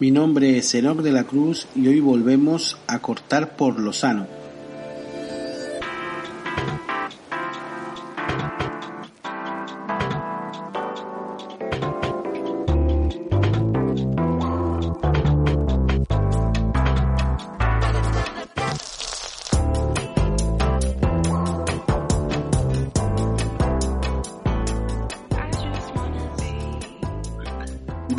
Mi nombre es Enoc de la Cruz y hoy volvemos a cortar por lo sano.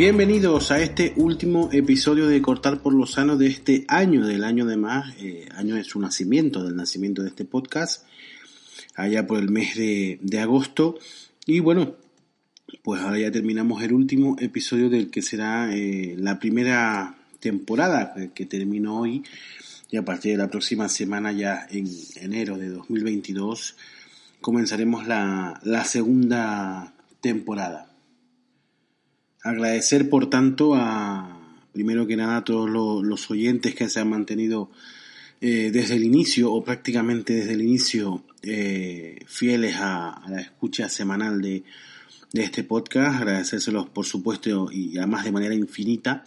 Bienvenidos a este último episodio de Cortar por lo Sano de este año, del año de más, eh, año de su nacimiento, del nacimiento de este podcast, allá por el mes de, agosto. Y bueno, pues ahora ya terminamos el último episodio del que será eh, la primera temporada que termino hoy. Y a partir de la próxima semana, ya en enero de 2022, comenzaremos la, la segunda temporada. Agradecer, por tanto, a, primero que nada, a todos los, oyentes que se han mantenido eh, desde el inicio, o prácticamente desde el inicio, eh, fieles a, la escucha semanal de, este podcast. Agradecérselos, por supuesto, y además de manera infinita.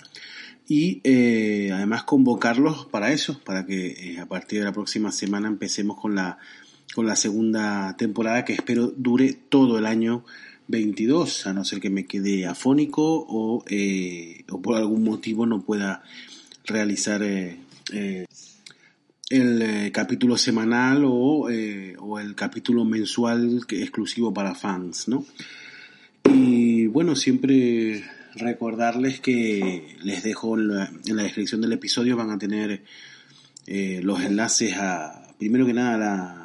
Y eh, además convocarlos para eso, para que a partir de la próxima semana empecemos con la, con la segunda temporada que espero dure todo el año 22, a no ser que me quede afónico o, eh, o por algún motivo no pueda realizar eh, eh, el capítulo semanal o, o, el capítulo mensual exclusivo para fans, ¿no? Y bueno, siempre recordarles que les dejo en la, en la descripción del episodio van a tener los enlaces a, primero que nada, a la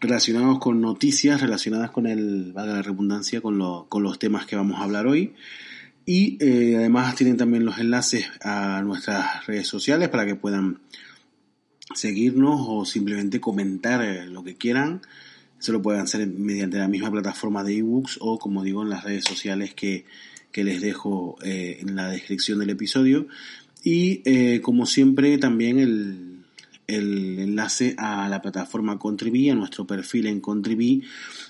relacionados con noticias relacionadas con el, valga la redundancia, con, con los temas que vamos a hablar hoy. Y eh, además tienen también los enlaces a nuestras redes sociales para que puedan seguirnos o simplemente comentar eh, lo que quieran. Eso lo pueden hacer mediante la misma plataforma de ebooks o, como digo, en las redes sociales que, que les dejo eh, en la descripción del episodio. Y como siempre, también el, el enlace a la plataforma Contribui, a nuestro perfil en Contribui,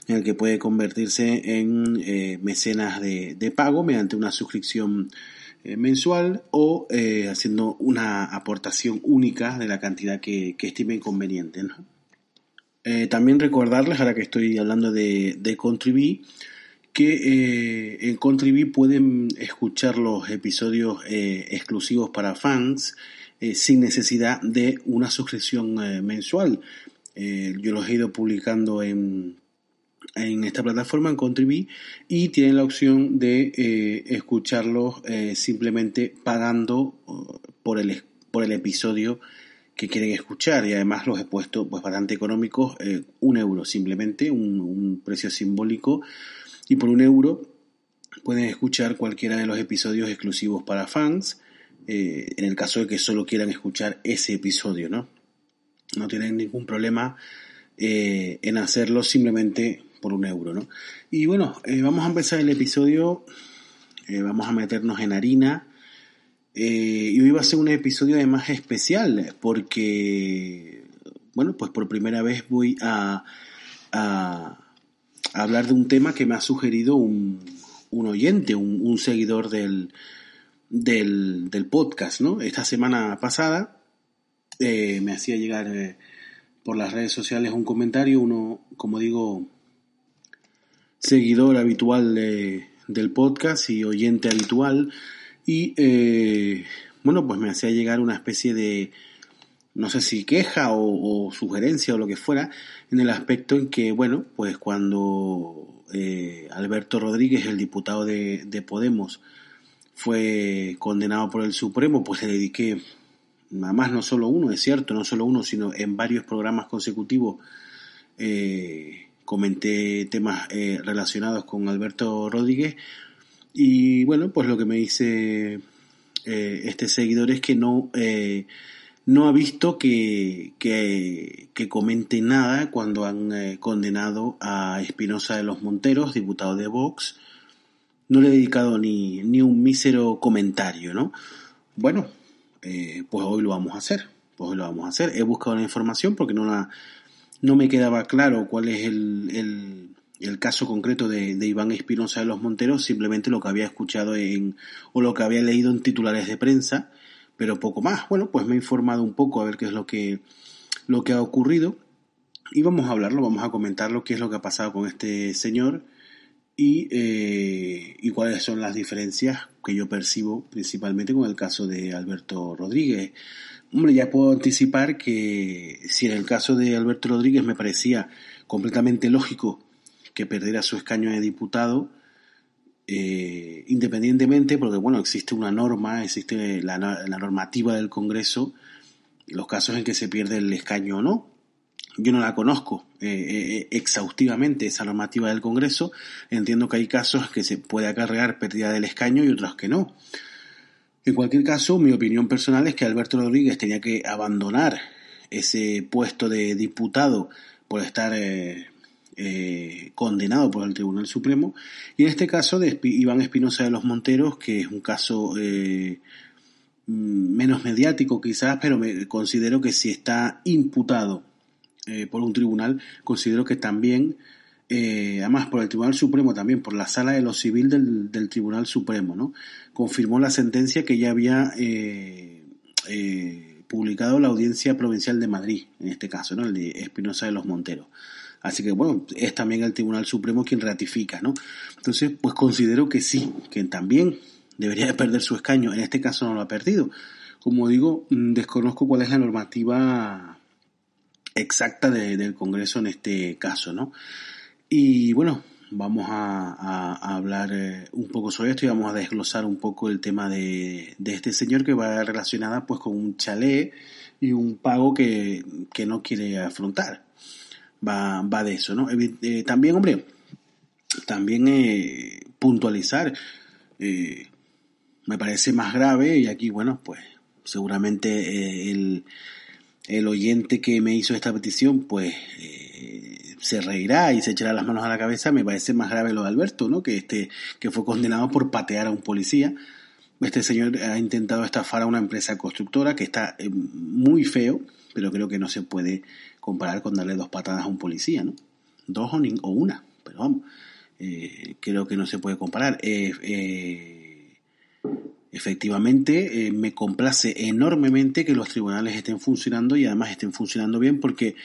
en el que puede convertirse en eh, mecenas de, pago mediante una suscripción eh, mensual o eh, haciendo una aportación única de la cantidad que, que estime conveniente. también recordarles, ahora que estoy hablando de, de Contribui, que en Contribui pueden escuchar los episodios exclusivos para fans, eh, sin necesidad de una suscripción eh, mensual. Eh, yo los he ido publicando en, en esta plataforma, en Contribui, y tienen la opción de escucharlos simplemente pagando por el, por el episodio que quieren escuchar. Y además los he puesto pues bastante económicos, un euro simplemente, un, precio simbólico. Y por un euro pueden escuchar cualquiera de los episodios exclusivos para fans eh, en el caso de que solo quieran escuchar ese episodio, ¿no? No tienen ningún problema eh, en hacerlo simplemente por un euro, ¿no? Y bueno, eh, vamos a empezar el episodio, vamos a meternos en harina. y hoy va a ser un episodio además especial porque, bueno, pues por primera vez voy a, hablar de un tema que me ha sugerido un oyente, un seguidor del, del, del podcast, ¿no? Esta semana pasada eh, me hacía llegar eh, por las redes sociales un comentario, uno, como digo, seguidor habitual del podcast y oyente habitual, y eh, bueno, pues me hacía llegar una especie de, no sé si queja o, sugerencia o lo que fuera, en el aspecto en que, bueno, pues cuando Alberto Rodríguez, el diputado de, de Podemos, fue condenado por el Supremo, pues le dediqué, nada más no solo uno, es cierto, no solo uno, sino en varios programas consecutivos eh, comenté temas eh, relacionados con Alberto Rodríguez. Y bueno, pues lo que me dice eh, este seguidor es que no, no ha visto que, que, que, comente nada cuando han condenado a Espinosa de los Monteros, diputado de Vox, no le he dedicado ni, ni un mísero comentario, ¿no? Bueno, eh, pues hoy lo vamos a hacer, pues hoy lo vamos a hacer. He buscado la información porque no, la, no me quedaba claro cuál es el, el caso concreto de, Iván Espinosa de los Monteros, simplemente lo que había escuchado en, o lo que había leído en titulares de prensa, pero poco más. Bueno, pues me he informado un poco a ver qué es lo que, lo que ha ocurrido y vamos a hablarlo, vamos a comentar lo que es lo que ha pasado con este señor y, eh, y cuáles son las diferencias que yo percibo principalmente con el caso de Alberto Rodríguez. Hombre, ya puedo anticipar que si en el caso de Alberto Rodríguez me parecía completamente lógico que perdiera su escaño de diputado, eh, independientemente, porque bueno, existe una norma, existe la, normativa del Congreso, los casos en que se pierde el escaño o no. Yo no la conozco eh, eh, exhaustivamente, esa normativa del Congreso. Entiendo que hay casos que se puede acarrear pérdida del escaño y otros que no. En cualquier caso, mi opinión personal es que Alberto Rodríguez tenía que abandonar ese puesto de diputado por estar eh, condenado por el Tribunal Supremo, y en este caso de Iván Espinosa de los Monteros, que es un caso mm, menos mediático quizás, pero me considero que si está imputado eh, por un tribunal, considero que también, además por el Tribunal Supremo, también por la Sala de lo Civil del, del Tribunal Supremo, ¿no? confirmó la sentencia que ya había publicado la Audiencia Provincial de Madrid, en este caso, ¿no? el de Espinosa de los Monteros. Así que bueno, es también el Tribunal Supremo quien ratifica, ¿no? Entonces, pues considero que sí, que también debería de perder su escaño. En este caso no lo ha perdido. Como digo, mm, desconozco cuál es la normativa exacta del Congreso en este caso, ¿no? Y bueno, vamos a, hablar eh, un poco sobre esto y vamos a desglosar un poco el tema de, de este señor que va relacionada pues con un chalet y un pago que, que no quiere afrontar va, va de eso, ¿no? Eh, también, hombre, también eh, puntualizar, eh, me parece más grave y aquí, bueno, pues seguramente el, el oyente que me hizo esta petición, pues se reirá y se echará las manos a la cabeza, me parece más grave lo de Alberto, ¿no? Que este, que fue condenado por patear a un policía. Este señor ha intentado estafar a una empresa constructora que está muy feo, pero creo que no se puede comparar con darle dos patadas a un policía, ¿no? Dos o, o una, pero vamos, eh, creo que no se puede comparar. Eh, eh, efectivamente, me complace enormemente que los tribunales estén funcionando y además estén funcionando bien porque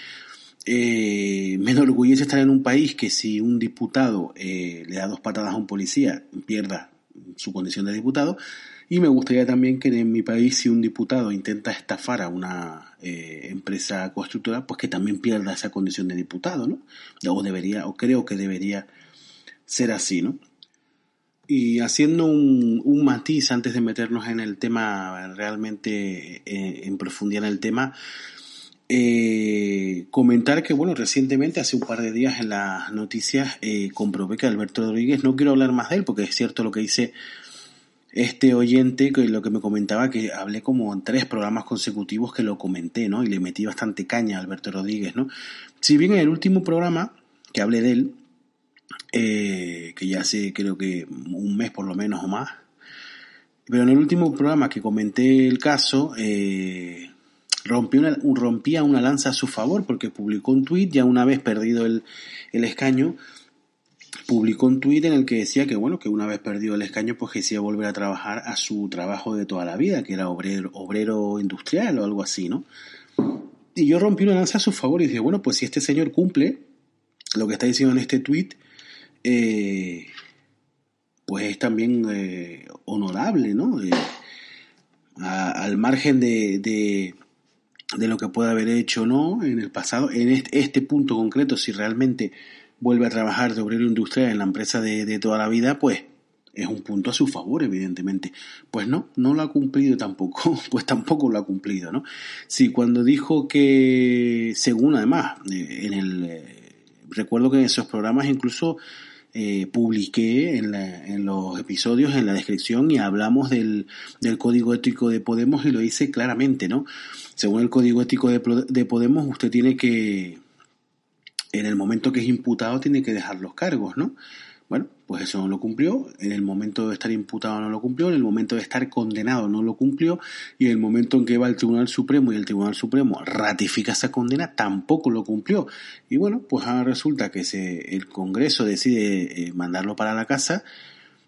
me enorgullece estar en un país que si un diputado le da dos patadas a un policía, pierda su condición de diputado, y me gustaría también que en mi país, si un diputado intenta estafar a una eh, empresa constructora, pues que también pierda esa condición de diputado, ¿no? O debería, o creo que debería ser así, ¿no? Y haciendo un, matiz antes de meternos en el tema, realmente eh, en profundidad en el tema, eh, comentar que, bueno, recientemente, hace un par de días en las noticias, comprobé que Alberto Rodríguez, no quiero hablar más de él porque es cierto lo que dice este oyente que lo que me comentaba que hablé como en tres programas consecutivos que lo comenté, ¿no? Y le metí bastante caña a Alberto Rodríguez, ¿no? Si bien en el último programa que hablé de él, eh, que ya hace creo que un mes por lo menos o más, pero en el último programa que comenté el caso, eh, rompía una lanza a su favor porque publicó un tuit ya una vez perdido el, el escaño publicó un tuit en el que decía que bueno, que una vez perdido el escaño, pues que volver a trabajar a su trabajo de toda la vida, que era obrero, obrero industrial o algo así, ¿no? Y yo rompí una lanza a su favor y dije, bueno, pues si este señor cumple lo que está diciendo en este tuit, eh, pues es también eh, honorable, ¿no? Eh, al margen de, de, de, lo que pueda haber hecho no en el pasado, en este, punto concreto, si realmente vuelve a trabajar de obrero industrial en la empresa de, toda la vida, pues es un punto a su favor, evidentemente. Pues no, no lo ha cumplido tampoco, pues tampoco lo ha cumplido, ¿no? Sí, cuando dijo que, según además, en el, recuerdo que en esos programas incluso eh, publiqué en, en, los episodios, en la descripción, y hablamos del, del, código ético de Podemos y lo hice claramente, ¿no? Según el código ético de, de Podemos, usted tiene que, en el momento que es imputado tiene que dejar los cargos, ¿no? Pues eso no lo cumplió, en el momento de estar imputado no lo cumplió, en el momento de estar condenado no lo cumplió, y en el momento en que va al Tribunal Supremo y el Tribunal Supremo ratifica esa condena, tampoco lo cumplió. Y bueno, pues ahora resulta que se, el Congreso decide eh, mandarlo para la casa,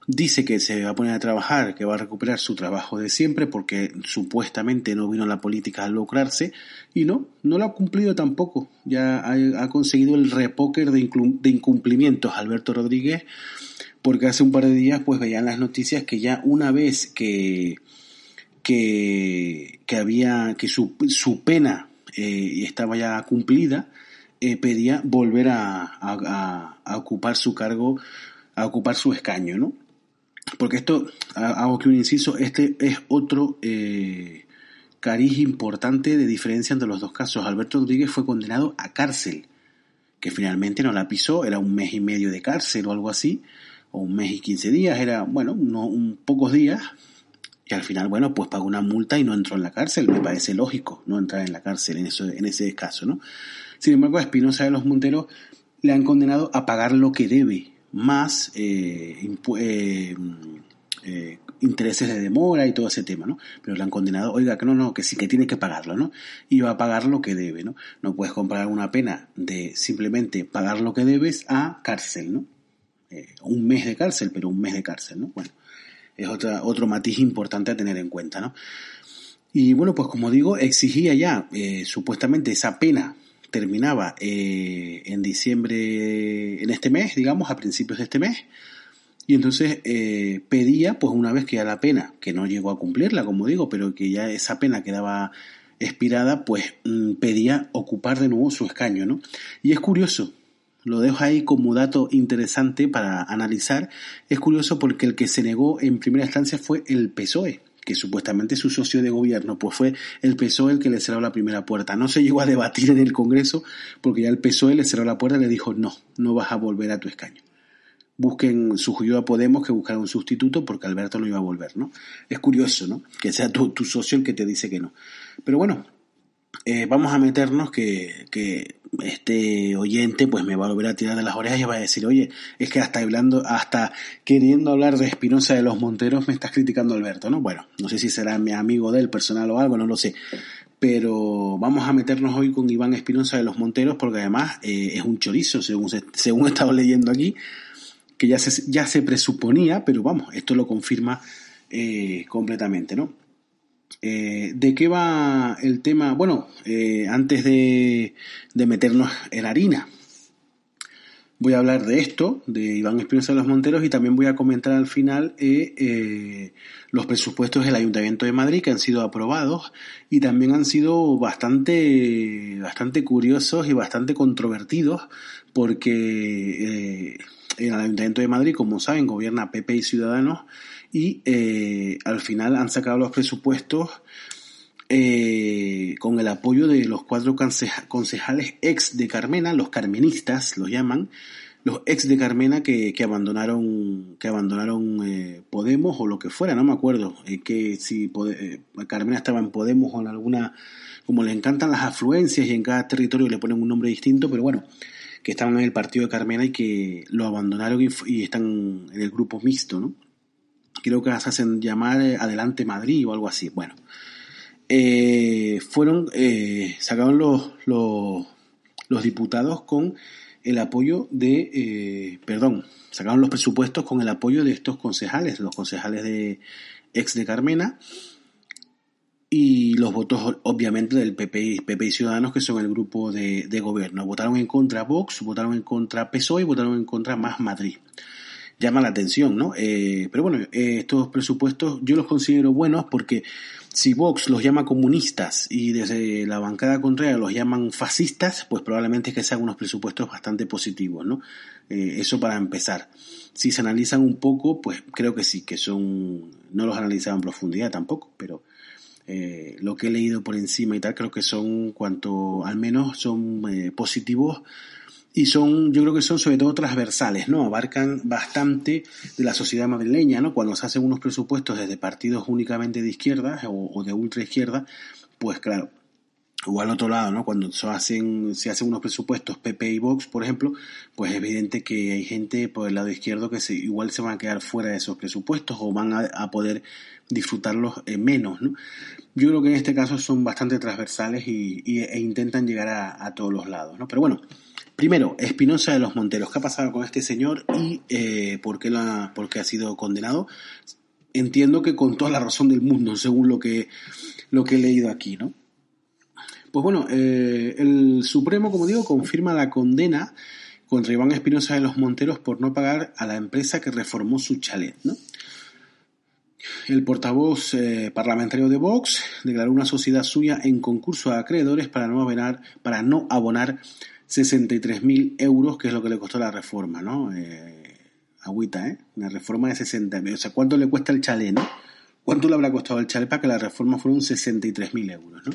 dice que se va a poner a trabajar, que va a recuperar su trabajo de siempre porque supuestamente no vino la política a lucrarse y no, no lo ha cumplido tampoco. Ya ha, conseguido el repóquer de, de incumplimientos Alberto Rodríguez porque hace un par de días pues veían las noticias que ya una vez que que, había que su, pena eh, estaba ya cumplida eh, pedía volver a ocupar su cargo a ocupar su escaño, ¿no? porque esto, hago que un inciso, este es otro eh, cariz importante de diferencia entre los dos casos. Alberto Rodríguez fue condenado a cárcel, que finalmente no la pisó, era un mes y medio de cárcel o algo así, o un mes y quince días, era, bueno, un pocos días, y al final, bueno, pues pagó una multa y no entró en la cárcel, me parece lógico no entrar en la cárcel en, eso, en ese caso, ¿no? Sin embargo, a Espinosa de los Monteros le han condenado a pagar lo que debe, más eh, eh, eh, intereses de demora y todo ese tema, ¿no? Pero le han condenado, oiga, que no, no, que sí que tiene que pagarlo, ¿no? Y va a pagar lo que debe, ¿no? No puedes comprar una pena de simplemente pagar lo que debes a cárcel, ¿no? Un mes de cárcel, pero un mes de cárcel, ¿no? Bueno, es otra, otro matiz importante a tener en cuenta, ¿no? Y bueno, pues como digo, exigía ya supuestamente esa pena terminaba eh, en diciembre, en este mes, digamos, a principios de este mes, y entonces eh, pedía, pues una vez que ya la pena, que no llegó a cumplirla, como digo, pero que ya esa pena quedaba expirada, pues mm, pedía ocupar de nuevo su escaño, ¿no? Y es curioso, lo dejo ahí como dato interesante para analizar, es curioso porque el que se negó en primera instancia fue el PSOE, que supuestamente es su socio de gobierno, pues fue el PSOE el que le cerró la primera puerta. No se llegó a debatir en el Congreso porque ya el PSOE le cerró la puerta y le dijo, no, no vas a volver a tu escaño. Busquen, sugirió a Podemos que buscara un sustituto porque Alberto no iba a volver, ¿no? Es curioso, ¿no? Que sea tu, tu socio el que te dice que no. Pero bueno, eh, vamos a meternos que, este oyente pues me va a volver a tirar de las orejas y va a decir, oye, es que hasta hablando, hasta queriendo hablar de Espinosa de los Monteros me estás criticando Alberto, ¿no? Bueno, no sé si será mi amigo del personal o algo, no lo sé. Pero vamos a meternos hoy con Iván Espinosa de los Monteros porque además eh, es un chorizo, según, según he estado leyendo aquí, que ya se, ya se presuponía, pero vamos, esto lo confirma eh, completamente, ¿no? Eh, ¿De qué va el tema? Bueno, eh, antes de, meternos en harina, voy a hablar de esto, de Iván Espinosa de los Monteros, y también voy a comentar al final eh, los presupuestos del Ayuntamiento de Madrid que han sido aprobados y también han sido bastante, bastante curiosos y bastante controvertidos porque en el Ayuntamiento de Madrid, como saben, gobierna PP y Ciudadanos y eh, al final han sacado los presupuestos eh, con el apoyo de los cuatro concejales ex de Carmena, los carmenistas los llaman, los ex de Carmena que, que abandonaron que abandonaron eh, Podemos o lo que fuera, no me acuerdo que si Carmena estaba en Podemos o en alguna como le encantan las afluencias y en cada territorio le ponen un nombre distinto, pero bueno, que estaban en el partido de Carmena y que lo abandonaron y están en el grupo mixto, ¿no? Creo que las hacen llamar eh, Adelante Madrid o algo así. Bueno, eh, fueron, eh, sacaron los, los, diputados con el apoyo de, perdón, sacaron los presupuestos con el apoyo de estos concejales, los concejales de ex de Carmena, y los votos obviamente del PP, PP y Ciudadanos, que son el grupo de, de, gobierno. Votaron en contra Vox, votaron en contra PSOE y votaron en contra Más Madrid llama la atención, ¿no? Eh, pero bueno, eh, estos presupuestos yo los considero buenos porque si Vox los llama comunistas y desde la bancada contraria los llaman fascistas, pues probablemente es que sean unos presupuestos bastante positivos, ¿no? Eh, eso para empezar. Si se analizan un poco, pues creo que sí, que son, no los analizaba en profundidad tampoco, pero lo que he leído por encima y tal, creo que son, cuanto al menos son positivos y son, yo creo que son sobre todo transversales, ¿no? Abarcan bastante de la sociedad madrileña, ¿no? Cuando se hacen unos presupuestos desde partidos únicamente de izquierda o, de ultra izquierda, pues claro, o al otro lado, ¿no? Cuando se hacen, se hacen unos presupuestos PP y Vox, por ejemplo, pues es evidente que hay gente por el lado izquierdo que se, igual se van a quedar fuera de esos presupuestos o van a, poder disfrutarlos eh, menos, ¿no? Yo creo que en este caso son bastante transversales y, e intentan llegar a, todos los lados, ¿no? Pero bueno, primero, Espinosa de los Monteros, ¿qué ha pasado con este señor y eh, por, qué ha sido condenado? Entiendo que con toda la razón del mundo, según lo que, he leído aquí, ¿no? Pues bueno, eh, el Supremo, como digo, confirma la condena contra Iván Espinosa de los Monteros por no pagar a la empresa que reformó su chalet. El portavoz eh, parlamentario de Vox declaró una sociedad suya en concurso a acreedores para no para no abonar 63.000 euros, que es lo que le costó la reforma, ¿no? Eh, agüita, ¿eh? Una reforma de 60.000. O sea, ¿cuánto le cuesta el chalet, no? ¿Cuánto le habrá costado el chalet para que la reforma fuera un 63.000 euros, no?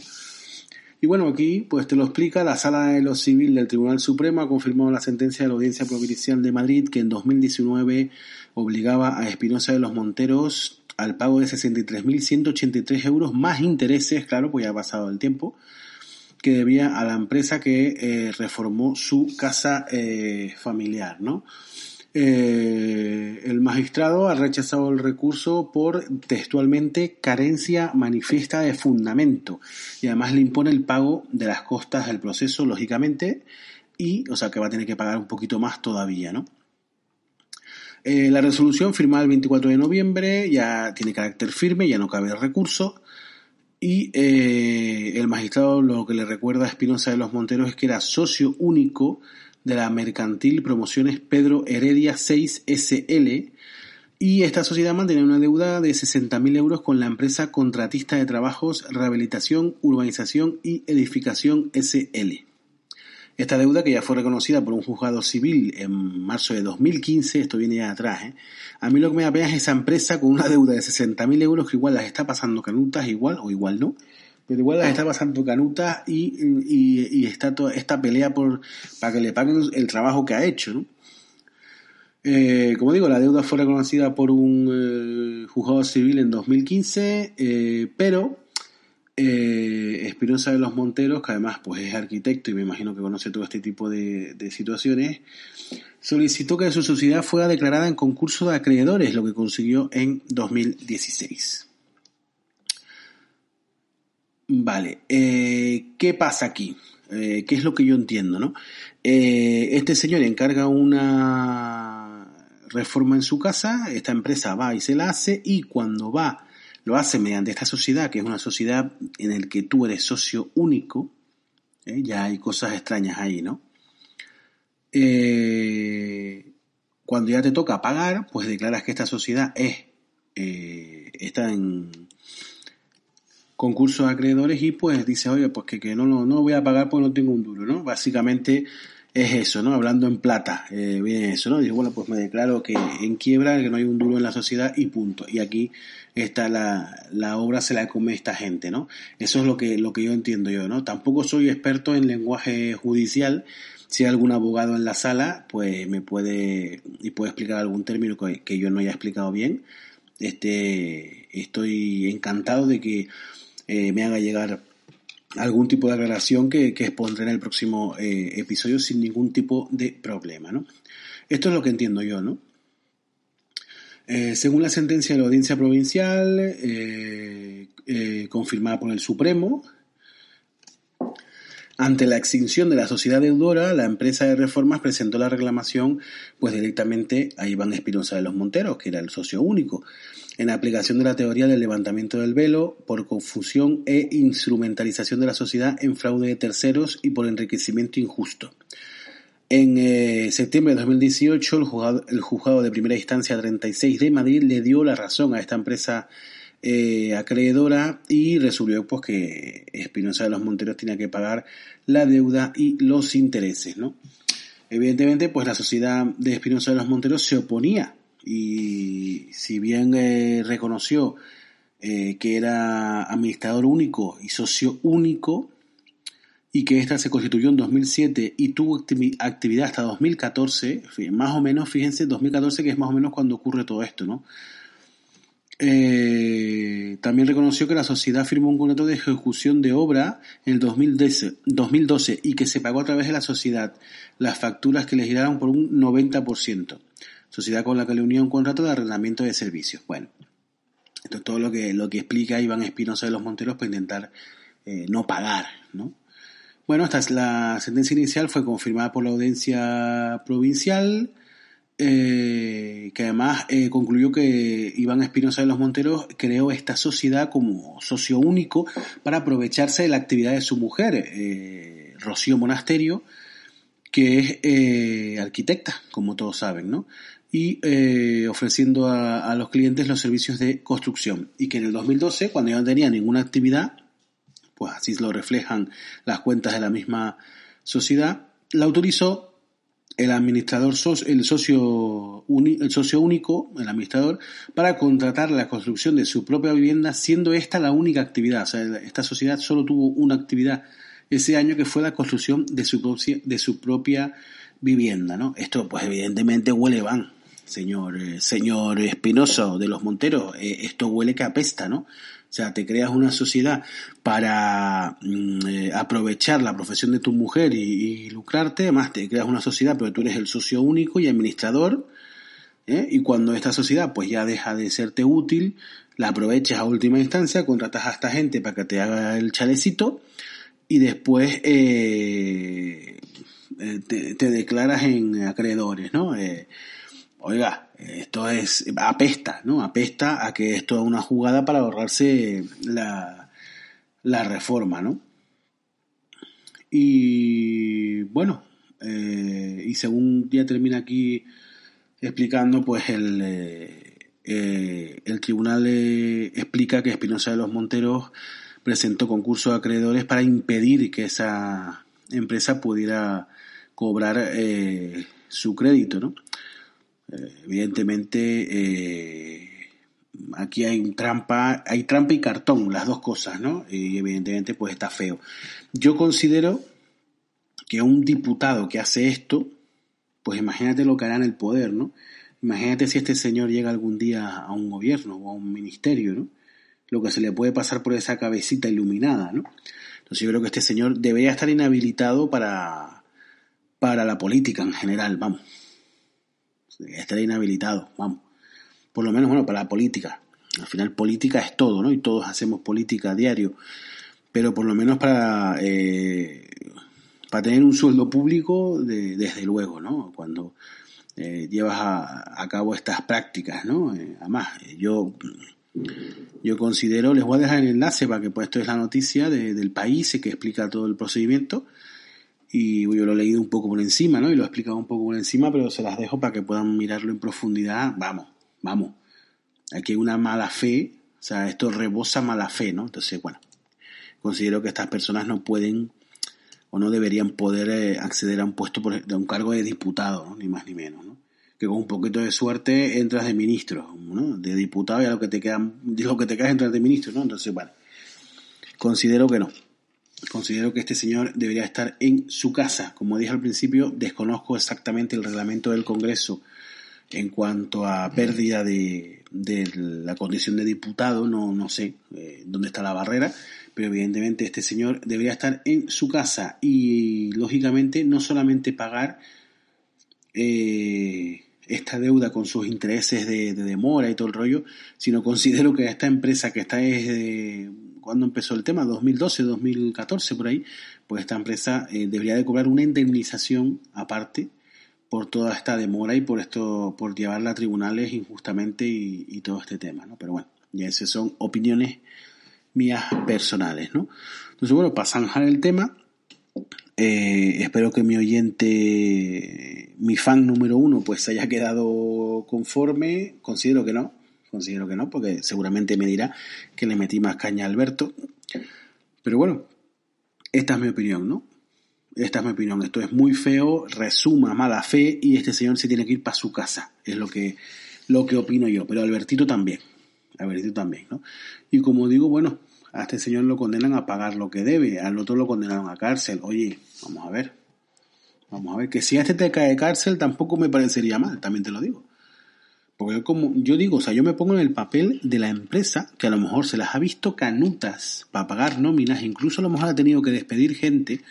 Y bueno, aquí pues te lo explica, la Sala de lo Civil del Tribunal Supremo ha confirmado la sentencia de la Audiencia Provincial de Madrid que en 2019 obligaba a Espinosa de los Monteros al pago de 63.183 euros más intereses, claro, pues ya ha pasado el tiempo, que debía a la empresa que eh, reformó su casa eh, familiar, ¿no? Eh, el magistrado ha rechazado el recurso por textualmente carencia manifiesta de fundamento y además le impone el pago de las costas del proceso, lógicamente, y, o sea, que va a tener que pagar un poquito más todavía, ¿no? La resolución firmada el 24 de noviembre ya tiene carácter firme, ya no cabe recurso. Y eh, el magistrado lo que le recuerda a Espinosa de los Monteros es que era socio único de la Mercantil Promociones Pedro Heredia 6 SL y esta sociedad mantiene una deuda de 60.000 euros con la empresa contratista de trabajos Rehabilitación, Urbanización y Edificación SL. Esta deuda, que ya fue reconocida por un juzgado civil en marzo de 2015, esto viene de atrás, ¿eh? a mí lo que me da pena es esa empresa con una deuda de 60.000 euros que igual las está pasando canutas, igual o igual no, pero igual las está pasando canuta y, y, está toda esta pelea por para que le paguen el trabajo que ha hecho. Eh, como digo, la deuda fue reconocida por un eh, juzgado civil en 2015, eh, pero Espinosa de los Monteros, que además pues es arquitecto y me imagino que conoce todo este tipo de, situaciones, solicitó que su sociedad fuera declarada en concurso de acreedores, lo que consiguió en 2016. Vale, eh, ¿qué pasa aquí? Eh, ¿Qué es lo que yo entiendo? ¿no? Eh, este señor encarga una reforma en su casa, esta empresa va y se la hace y cuando va, lo hace mediante esta sociedad, que es una sociedad en la que tú eres socio único, ya hay cosas extrañas ahí, ¿no? cuando ya te toca pagar, pues declaras que esta sociedad es, está en concurso de acreedores y pues dice, oye, pues que, que no, no, no voy a pagar porque no tengo un duro, ¿no? Básicamente es eso, ¿no? Hablando en plata, eh, viene eso, ¿no? Dice, bueno, pues me declaro que en quiebra, que no hay un duro en la sociedad y punto. Y aquí está la, la obra se la come esta gente, ¿no? Eso es lo que, lo que yo entiendo yo, ¿no? Tampoco soy experto en lenguaje judicial. Si hay algún abogado en la sala, pues me puede, y puede explicar algún término que, que yo no haya explicado bien. Este, estoy encantado de que eh, me haga llegar algún tipo de aclaración que, que expondré en el próximo eh, episodio sin ningún tipo de problema, ¿no? Esto es lo que entiendo yo, ¿no? Eh, según la sentencia de la audiencia provincial, confirmada por el Supremo, ante la extinción de la sociedad deudora, la empresa de reformas presentó la reclamación pues directamente a Iván Espinosa de los Monteros, que era el socio único, en aplicación de la teoría del levantamiento del velo por confusión e instrumentalización de la sociedad en fraude de terceros y por enriquecimiento injusto. En eh, septiembre de 2018, el juzgado, de primera instancia 36 de Madrid le dio la razón a esta empresa eh, acreedora y resolvió pues, que Espinosa de los Monteros tenía que pagar la deuda y los intereses. ¿no? Evidentemente, pues la sociedad de Espinosa de los Monteros se oponía y si bien eh, reconoció eh, que era administrador único y socio único y que ésta se constituyó en 2007 y tuvo actividad hasta 2014, más o menos, fíjense, 2014 que es más o menos cuando ocurre todo esto, ¿no? Eh, también reconoció que la sociedad firmó un contrato de ejecución de obra en el 2012, y que se pagó a través de la sociedad las facturas que le giraron por un 90%. Sociedad con la que le unía un contrato de arrendamiento de servicios. Bueno, esto es todo lo que, lo que explica Iván Espinosa de los Monteros para intentar eh, no pagar, ¿no? Bueno, esta es la sentencia inicial, fue confirmada por la audiencia provincial, eh, que además eh, concluyó que Iván Espinosa de los Monteros creó esta sociedad como socio único para aprovecharse de la actividad de su mujer, Rocío Monasterio, que es arquitecta, como todos saben, ¿no? Y ofreciendo a, a, los clientes los servicios de construcción. Y que en el 2012, cuando ya no tenía ninguna actividad, pues así lo reflejan las cuentas de la misma sociedad, la autorizó el administrador, el socio, el socio único, el administrador, para contratar la construcción de su propia vivienda, siendo esta la única actividad. O sea, esta sociedad solo tuvo una actividad ese año que fue la construcción de su de su propia vivienda, ¿no? Esto, pues evidentemente huele van, señor, eh, señor Espinosa de los Monteros, eh, esto huele que apesta, ¿no? O sea, te creas una sociedad para mm, eh, aprovechar la profesión de tu mujer y, lucrarte, además te creas una sociedad, pero tú eres el socio único y administrador, y cuando esta sociedad pues ya deja de serte útil, la aprovechas a última instancia, contratas a esta gente para que te haga el chalecito, y después eh, te, te, declaras en acreedores, ¿no? Oiga, esto es, apesta, ¿no? Apesta a que es una jugada para ahorrarse la, reforma, ¿no? Y bueno, eh, y según ya termina aquí explicando, pues el, eh, eh, el tribunal explica que Espinosa de los Monteros presentó concurso de acreedores para impedir que esa empresa pudiera cobrar su crédito, ¿no? Evidentemente eh, aquí hay trampa, hay trampa y cartón, las dos cosas, ¿no? Y evidentemente pues está feo. Yo considero que un diputado que hace esto, pues imagínate lo que hará en el poder, ¿no? Imagínate si este señor llega algún día a un gobierno o a un ministerio, ¿no? Lo que se le puede pasar por esa cabecita iluminada, ¿no? Entonces yo creo que este señor debería estar inhabilitado para, para la política en general, vamos estará inhabilitado, vamos. Por lo menos, bueno, para la política. Al final política es todo, ¿no? Y todos hacemos política a diario. Pero por lo menos para, eh, para tener un sueldo público, desde luego, ¿no? Cuando eh, llevas a, cabo estas prácticas, ¿no? Eh, además, yo, yo considero, les voy a dejar el enlace para que, pues esto es la noticia del país que explica todo el procedimiento y yo lo he leído un poco por encima, ¿no? Y lo he explicado un poco por encima, pero se las dejo para que puedan mirarlo en profundidad. Vamos, vamos. Aquí hay una mala fe, o sea, esto rebosa mala fe, ¿no? Entonces, bueno, considero que estas personas no pueden o no deberían poder eh, acceder a un puesto, por, de un cargo de diputado, ¿no? Ni más ni menos, ¿no? Que con un poquito de suerte entras de ministro, ¿no? De diputado y a lo que te quedan, lo que te queda entrar de ministro, ¿no? Entonces, bueno, considero que no considero que este señor debería estar en su casa. Como dije al principio, desconozco exactamente el reglamento del Congreso en cuanto a pérdida de, la condición de diputado, no, no sé eh, dónde está la barrera, pero evidentemente este señor debería estar en su casa y lógicamente no solamente pagar eh, esta deuda con sus intereses de, demora y todo el rollo, sino considero que esta empresa que está desde cuando empezó el tema, 2012, 2014 por ahí, pues esta empresa eh, debería de cobrar una indemnización aparte por toda esta demora y por esto, por llevarla a tribunales injustamente y, todo este tema, ¿no? Pero bueno, ya esas son opiniones mías personales, ¿no? Entonces, bueno, para zanjar el tema, eh, espero que mi oyente, mi fan número uno, pues haya quedado conforme. Considero que no, considero que no, porque seguramente me dirá que le metí más caña a Alberto. Pero bueno, esta es mi opinión, ¿no? Esta es mi opinión. Esto es muy feo, resuma mala fe y este señor se tiene que ir para su casa. Es lo que, lo que opino yo. Pero Albertito también. Albertito también, ¿no? Y como digo, bueno, a este señor lo condenan a pagar lo que debe, al otro lo condenaron a cárcel. Oye, vamos a ver. Vamos a ver, que si a este te cae cárcel tampoco me parecería mal, también te lo digo. Porque como yo digo, o sea, yo me pongo en el papel de la empresa que a lo mejor se las ha visto canutas para pagar nóminas, incluso a lo mejor ha tenido que despedir gente,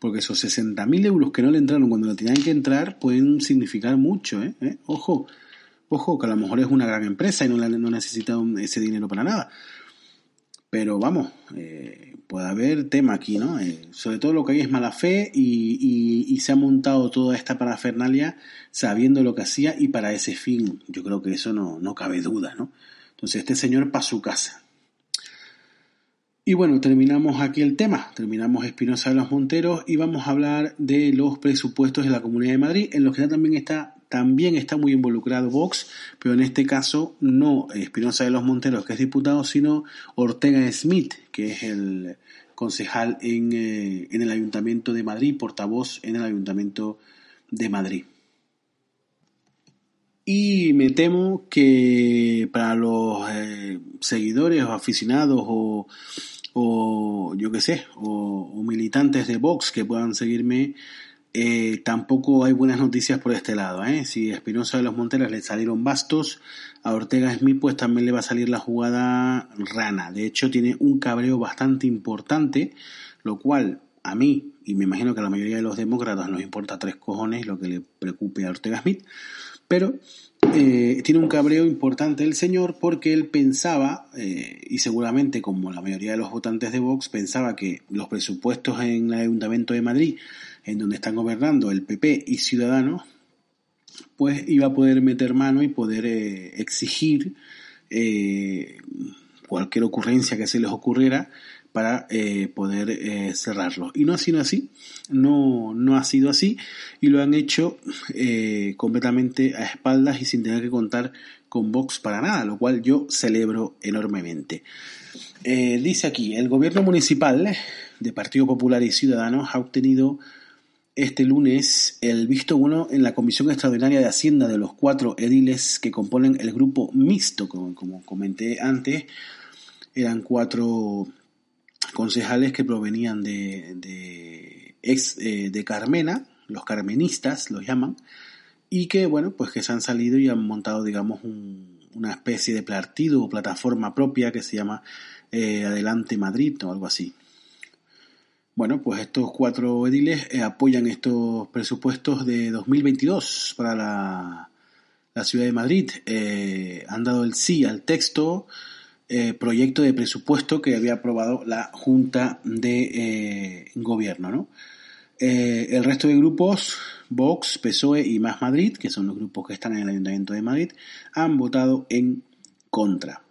porque esos 60.000 euros que no le entraron cuando le tenían que entrar pueden significar mucho, ¿eh? ¿Eh? Ojo, ojo, que a lo mejor es una gran empresa y no, no necesita ese dinero para nada. Pero vamos, eh, puede haber tema aquí, ¿no? Eh, sobre todo lo que hay es mala fe y, se ha montado toda esta parafernalia sabiendo lo que hacía y para ese fin. Yo creo que eso no, no cabe duda, ¿no? Entonces este señor para su casa. Y bueno, terminamos aquí el tema, terminamos Espinosa de los Monteros y vamos a hablar de los presupuestos de la Comunidad de Madrid, en los que también está también está muy involucrado Vox, pero en este caso no Espinosa de los Monteros, que es diputado, sino Ortega Smith, que es el concejal en, eh, en el Ayuntamiento de Madrid, portavoz en el Ayuntamiento de Madrid. Y me temo que para los eh, seguidores o aficionados o, o yo qué sé, o, o, militantes de Vox que puedan seguirme, eh, tampoco hay buenas noticias por este lado. ¿eh? Si a Espinosa de los Monteras le salieron bastos, a Ortega Smith pues también le va a salir la jugada rana. De hecho tiene un cabreo bastante importante, lo cual a mí, y me imagino que a la mayoría de los demócratas nos importa tres cojones lo que le preocupe a Ortega Smith, pero eh, tiene un cabreo importante el señor porque él pensaba, eh, y seguramente como la mayoría de los votantes de Vox, pensaba que los presupuestos en el Ayuntamiento de Madrid en donde están gobernando el PP y Ciudadanos, pues iba a poder meter mano y poder eh, exigir eh, cualquier ocurrencia que se les ocurriera para eh, poder cerrarlo. Y no ha sido así, no, no ha sido así, y lo han hecho completamente a espaldas y sin tener que contar con Vox para nada, lo cual yo celebro enormemente. dice aquí, el gobierno municipal de Partido Popular y Ciudadanos ha obtenido este lunes el visto bueno en la Comisión Extraordinaria de Hacienda de los cuatro ediles que componen el grupo mixto, como, comenté antes, eran cuatro concejales que provenían de, de, ex, eh, de Carmena, los carmenistas los llaman, y que, bueno, pues que se han salido y han montado, digamos, una especie de partido o plataforma propia que se llama eh, Adelante Madrid o algo así. Bueno, pues estos cuatro ediles eh, apoyan estos presupuestos de 2022 para la, la ciudad de Madrid. Eh, han dado el sí al texto, eh, proyecto de presupuesto que había aprobado la Junta de Gobierno. ¿no? el resto de grupos, Vox, PSOE y Más Madrid, que son los grupos que están en el Ayuntamiento de Madrid, han votado en contra.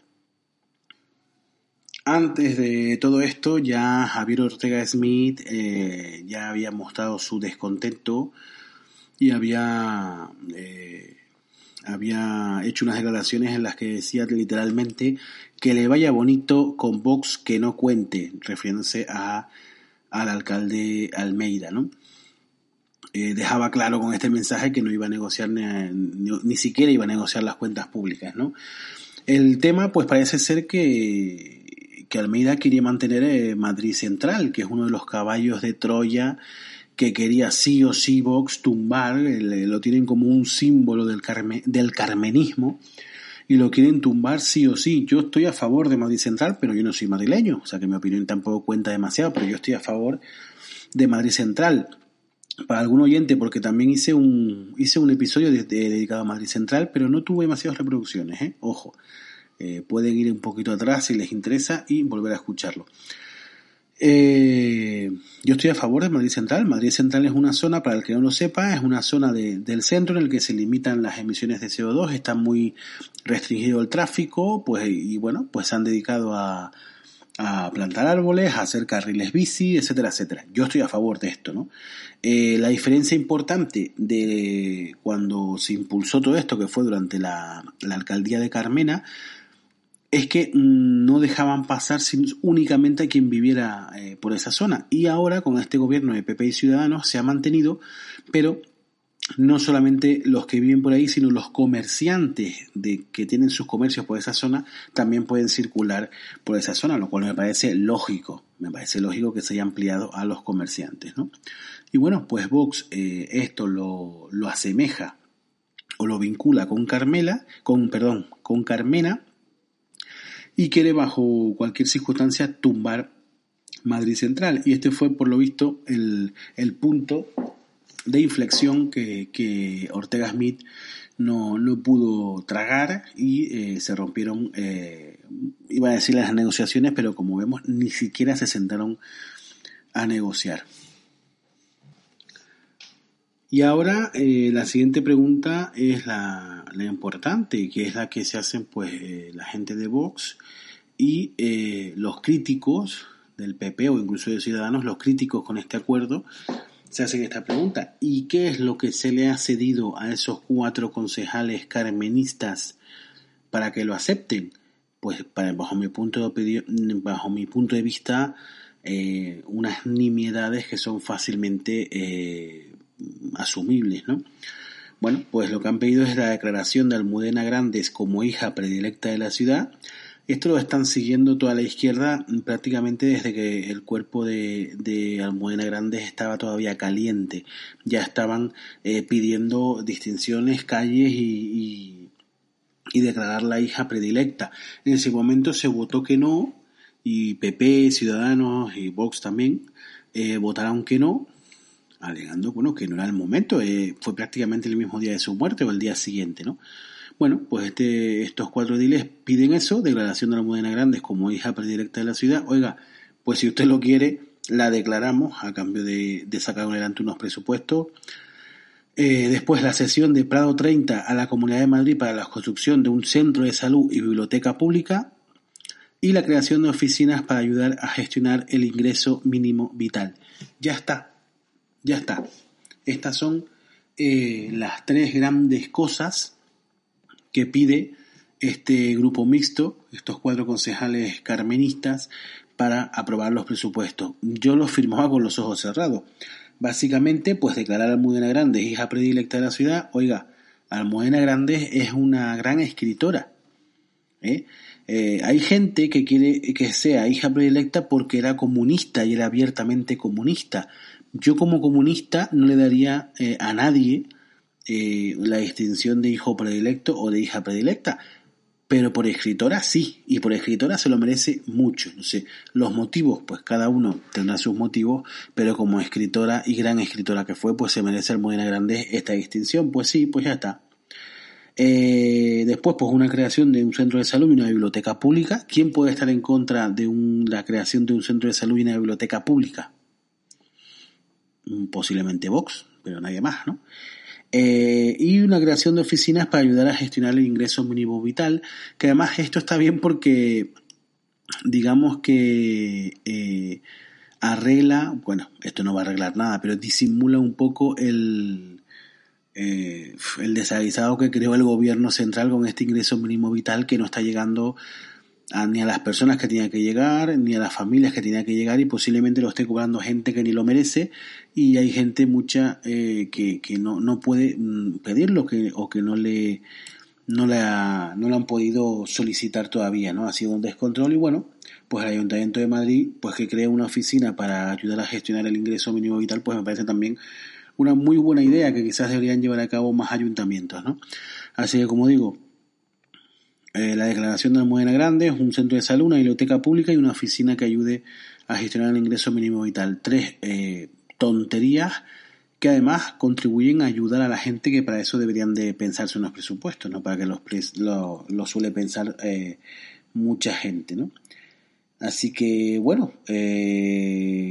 Antes de todo esto, ya Javier Ortega Smith eh, ya había mostrado su descontento y había, eh, había hecho unas declaraciones en las que decía literalmente que le vaya bonito con Vox que no cuente, refiriéndose a, al alcalde Almeida, ¿no? Eh, dejaba claro con este mensaje que no iba a negociar ni, ni, siquiera iba a negociar las cuentas públicas, ¿no? El tema, pues parece ser que que Almeida quería mantener eh, Madrid Central, que es uno de los caballos de Troya que quería sí o sí Vox tumbar, lo tienen como un símbolo del, del carmenismo y lo quieren tumbar sí o sí. Yo estoy a favor de Madrid Central, pero yo no soy madrileño, o sea que mi opinión tampoco cuenta demasiado, pero yo estoy a favor de Madrid Central. Para algún oyente, porque también hice un, hice un episodio dedicado a Madrid Central, pero no tuvo demasiadas reproducciones, ¿eh? ojo. Eh, pueden ir un poquito atrás si les interesa y volver a escucharlo. Eh, yo estoy a favor de Madrid Central. Madrid Central es una zona, para el que no lo sepa, es una zona del centro en el que se limitan las emisiones de CO2, está muy restringido el tráfico, pues, y bueno, pues se han dedicado a, plantar árboles, a hacer carriles bici, etcétera, etcétera. Yo estoy a favor de esto, ¿no? Eh, la diferencia importante de cuando se impulsó todo esto, que fue durante la, la alcaldía de Carmena, es que no dejaban pasar únicamente a quien viviera eh, por esa zona. Y ahora con este gobierno de PP y Ciudadanos se ha mantenido, pero no solamente los que viven por ahí, sino los comerciantes de, que tienen sus comercios por esa zona también pueden circular por esa zona, lo cual me parece lógico. Me parece lógico que se haya ampliado a los comerciantes. ¿no? Y bueno, pues Vox eh, esto lo, lo asemeja o lo vincula con Carmela, con, perdón, con Carmena, y quiere bajo cualquier circunstancia tumbar Madrid Central. Y este fue, por lo visto, el, el punto de inflexión que, que Ortega Smith no, no, pudo tragar y eh, se rompieron, eh, iba a decir las negociaciones, pero como vemos, ni siquiera se sentaron a negociar. Y ahora eh, la siguiente pregunta es la, importante, que es la que se hacen pues la gente de Vox y los críticos del PP o incluso de Ciudadanos, los críticos con este acuerdo, se hacen esta pregunta. ¿Y qué es lo que se le ha cedido a esos cuatro concejales carmenistas para que lo acepten? Pues bajo, mi punto de, bajo mi punto de vista, eh, unas nimiedades que son fácilmente eh, asumibles, ¿no? Bueno, pues lo que han pedido es la declaración de Almudena Grandes como hija predilecta de la ciudad, esto lo están siguiendo toda la izquierda prácticamente desde que el cuerpo de, de Almudena Grandes estaba todavía caliente. Ya estaban eh, pidiendo distinciones, calles y, y, declarar la hija predilecta. En ese momento se votó que no y PP, Ciudadanos y Vox también eh, votaron que no, alegando bueno, que no era el momento, eh, fue prácticamente el mismo día de su muerte o el día siguiente, ¿no? Bueno, pues este, estos cuatro ediles piden eso, declaración de la Almudena Grandes como hija predilecta de la ciudad. Oiga, pues si usted lo quiere, la declaramos a cambio de, sacar adelante unos presupuestos. Eh, después la sesión de Prado 30 a la Comunidad de Madrid para la construcción de un centro de salud y biblioteca pública y la creación de oficinas para ayudar a gestionar el ingreso mínimo vital. Ya está, ya está. Estas son eh, las tres grandes cosas que pide este grupo mixto, estos cuatro concejales carmenistas, para aprobar los presupuestos. Yo los firmaba con los ojos cerrados. Básicamente, pues declarar a Almudena Grandes hija predilecta de la ciudad. Oiga, Almudena Grandes es una gran escritora. ¿eh? Eh, hay gente que quiere que sea hija predilecta porque era comunista y era abiertamente comunista. Yo como comunista no le daría eh, a nadie eh, la distinción de hijo predilecto o de hija predilecta, pero por escritora sí, y por escritora se lo merece mucho. No sé, los motivos, pues cada uno tendrá sus motivos, pero como escritora y gran escritora que fue, pues se merece Almudena Grande esta distinción. Pues sí, pues ya está. Eh, después, pues una creación de un centro de salud y una biblioteca pública. ¿Quién puede estar en contra de la creación de un centro de salud y una biblioteca pública? Mm, posiblemente Vox, pero nadie más, ¿no? Eh, y una creación de oficinas para ayudar a gestionar el ingreso mínimo vital, que además esto está bien porque digamos que eh, arregla, bueno, esto no va a arreglar nada, pero disimula un poco el, eh, el desaguisado que creó el gobierno central con este ingreso mínimo vital que no está llegando ni a las personas que tenía que llegar, ni a las familias que tenía que llegar y posiblemente lo esté cobrando gente que ni lo merece y hay gente mucha eh, que, que no, no puede mm, pedirlo que, o que no le no la, no han podido solicitar todavía, ¿no? Ha sido un descontrol y bueno, pues el Ayuntamiento de Madrid, pues que crea una oficina para ayudar a gestionar el ingreso mínimo vital, pues me parece también una muy buena idea que quizás deberían llevar a cabo más ayuntamientos, ¿no? Así que como digo, eh, la declaración de Almudena Grande, un centro de salud, una biblioteca pública y una oficina que ayude a gestionar el ingreso mínimo vital. Tres eh, tonterías que además contribuyen a ayudar a la gente que para eso deberían de pensarse unos presupuestos, ¿no? Para que los lo, suele pensar eh, mucha gente, ¿no? Así que, bueno,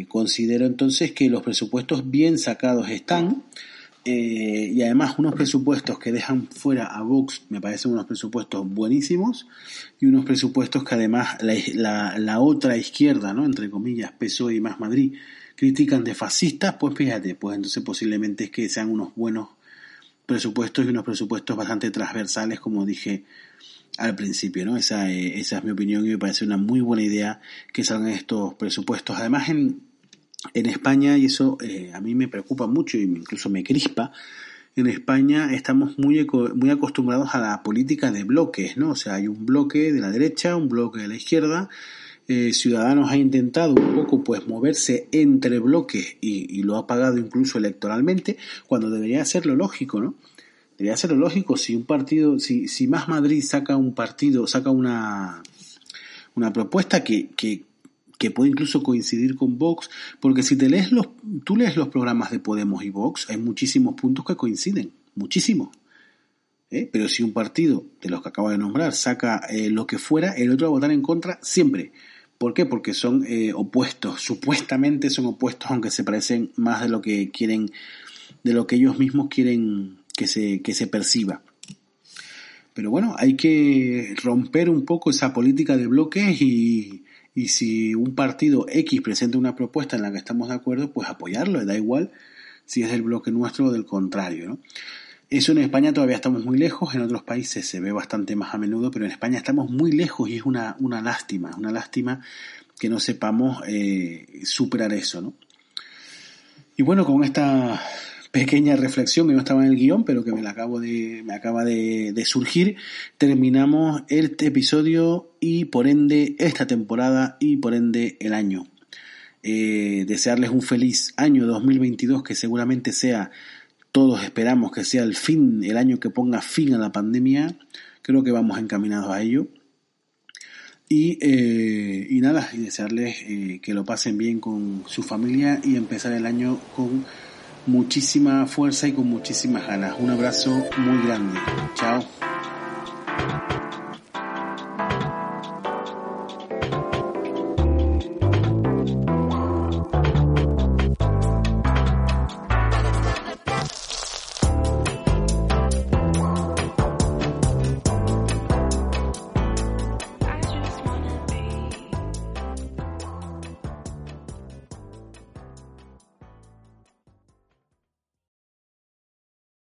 considero entonces que los presupuestos bien sacados están. Eh, y además unos presupuestos que dejan fuera a Vox me parecen unos presupuestos buenísimos y unos presupuestos que además la, otra izquierda, ¿no? entre comillas, PSOE y Más Madrid, critican de fascistas, pues fíjate, pues entonces posiblemente es que sean unos buenos presupuestos y unos presupuestos bastante transversales, como dije al principio, ¿no? Esa, eh, esa es mi opinión y me parece una muy buena idea que salgan estos presupuestos. Además, en, en España, y eso eh, a mí me preocupa mucho y incluso me crispa, en España estamos muy, muy acostumbrados a la política de bloques, ¿no? O sea, hay un bloque de la derecha, un bloque de la izquierda. Eh, Ciudadanos ha intentado un poco pues moverse entre bloques y, y, lo ha pagado incluso electoralmente, cuando debería ser lo lógico, ¿no? debería ser lo lógico si un partido, si, si Más Madrid saca un partido, saca una, una propuesta que, que, que puede incluso coincidir con Vox, porque si te lees los, tú lees los programas de Podemos y Vox, hay muchísimos puntos que coinciden, muchísimos. ¿eh? Pero si un partido de los que acabo de nombrar saca eh, lo que fuera, el otro va a votar en contra siempre. ¿Por qué? Porque son eh, opuestos, supuestamente son opuestos, aunque se parecen más de lo que quieren, de lo que ellos mismos quieren que se, que se perciba. Pero bueno, hay que romper un poco esa política de bloques y, y si un partido X presenta una propuesta en la que estamos de acuerdo, pues apoyarlo, da igual si es del bloque nuestro o del contrario. Eso en España todavía estamos muy lejos, en otros países se ve bastante más a menudo, pero en España estamos muy lejos y es una, una lástima, una lástima que no sepamos eh, superar eso. Y bueno, con esta pequeña reflexión que no estaba en el guion, pero que me la acabo de, me acaba de, de surgir, terminamos este episodio y por ende esta temporada y por ende el año. Eh, desearles un feliz año 2022 que seguramente sea todos esperamos que sea el fin, el año que ponga fin a la pandemia. Creo que vamos encaminados a ello. Y, eh, y nada, y desearles eh, que lo pasen bien con su familia y empezar el año con muchísima fuerza y con muchísimas ganas. Un abrazo muy grande. Chao.